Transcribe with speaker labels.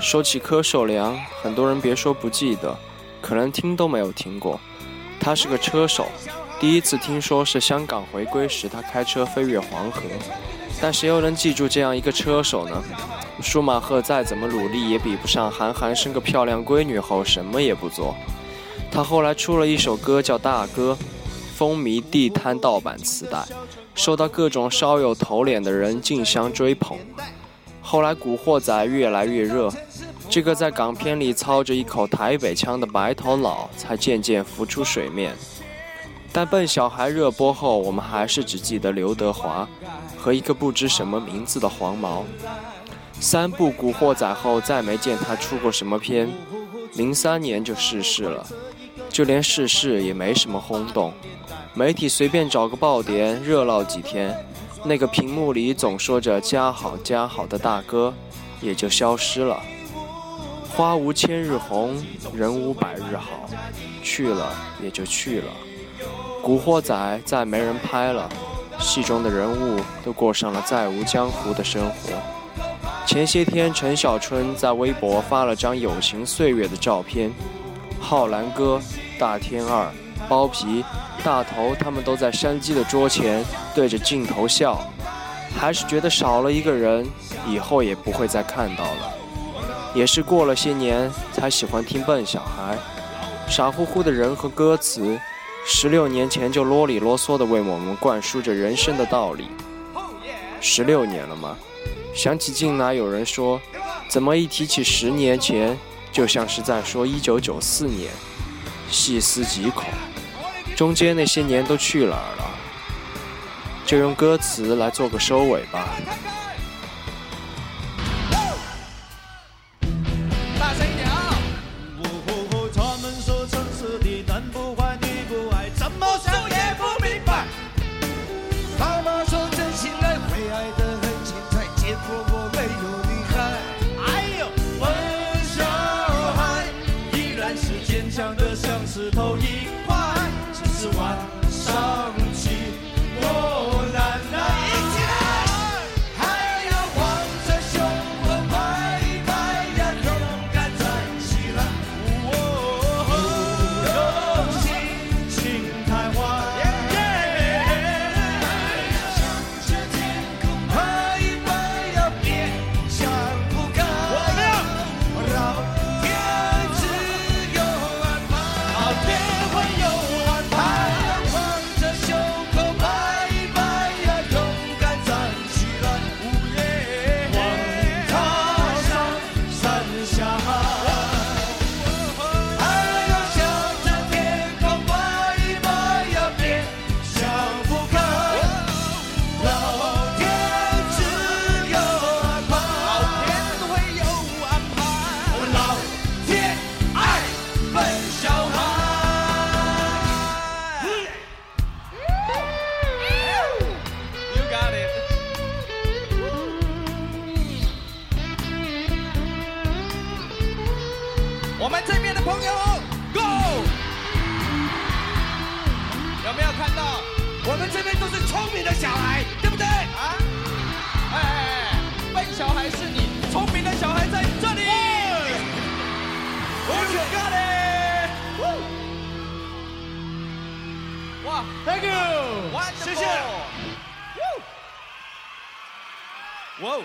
Speaker 1: 说起柯受良，很多人别说不记得，可能听都没有听过。他是个车手，第一次听说是香港回归时，他开车飞越黄河。但谁又能记住这样一个车手呢？舒马赫再怎么努力，也比不上韩寒生个漂亮闺女后什么也不做。他后来出了一首歌叫《大哥》，风靡地摊盗版磁带，受到各种稍有头脸的人竞相追捧。后来《古惑仔》越来越热，这个在港片里操着一口台北腔的白头佬才渐渐浮出水面。但笨小孩热播后，我们还是只记得刘德华和一个不知什么名字的黄毛。三部《古惑仔》后，再没见他出过什么片。零三年就逝世了，就连逝世也没什么轰动，媒体随便找个爆点热闹几天，那个屏幕里总说着“加好加好”的大哥，也就消失了。花无千日红，人无百日好，去了也就去了。古惑仔再没人拍了，戏中的人物都过上了再无江湖的生活。前些天，陈小春在微博发了张友情岁月的照片，浩然哥、大天二、包皮、大头他们都在山鸡的桌前对着镜头笑，还是觉得少了一个人，以后也不会再看到了。也是过了些年才喜欢听笨小孩，傻乎乎的人和歌词。十六年前就啰里啰嗦地为我们灌输着人生的道理。十六年了吗？想起近来有人说，怎么一提起十年前，就像是在说一九九四年。细思极恐，中间那些年都去哪儿了？就用歌词来做个收尾吧。
Speaker 2: 石头一块，只是晚上。们这边的朋友，Go！有没有看到？我们这边都是聪明的小孩，对不对？啊！哎，笨小孩是你，聪明的小孩在这里。我选咖喱。哇，Thank you，谢谢。哇哦。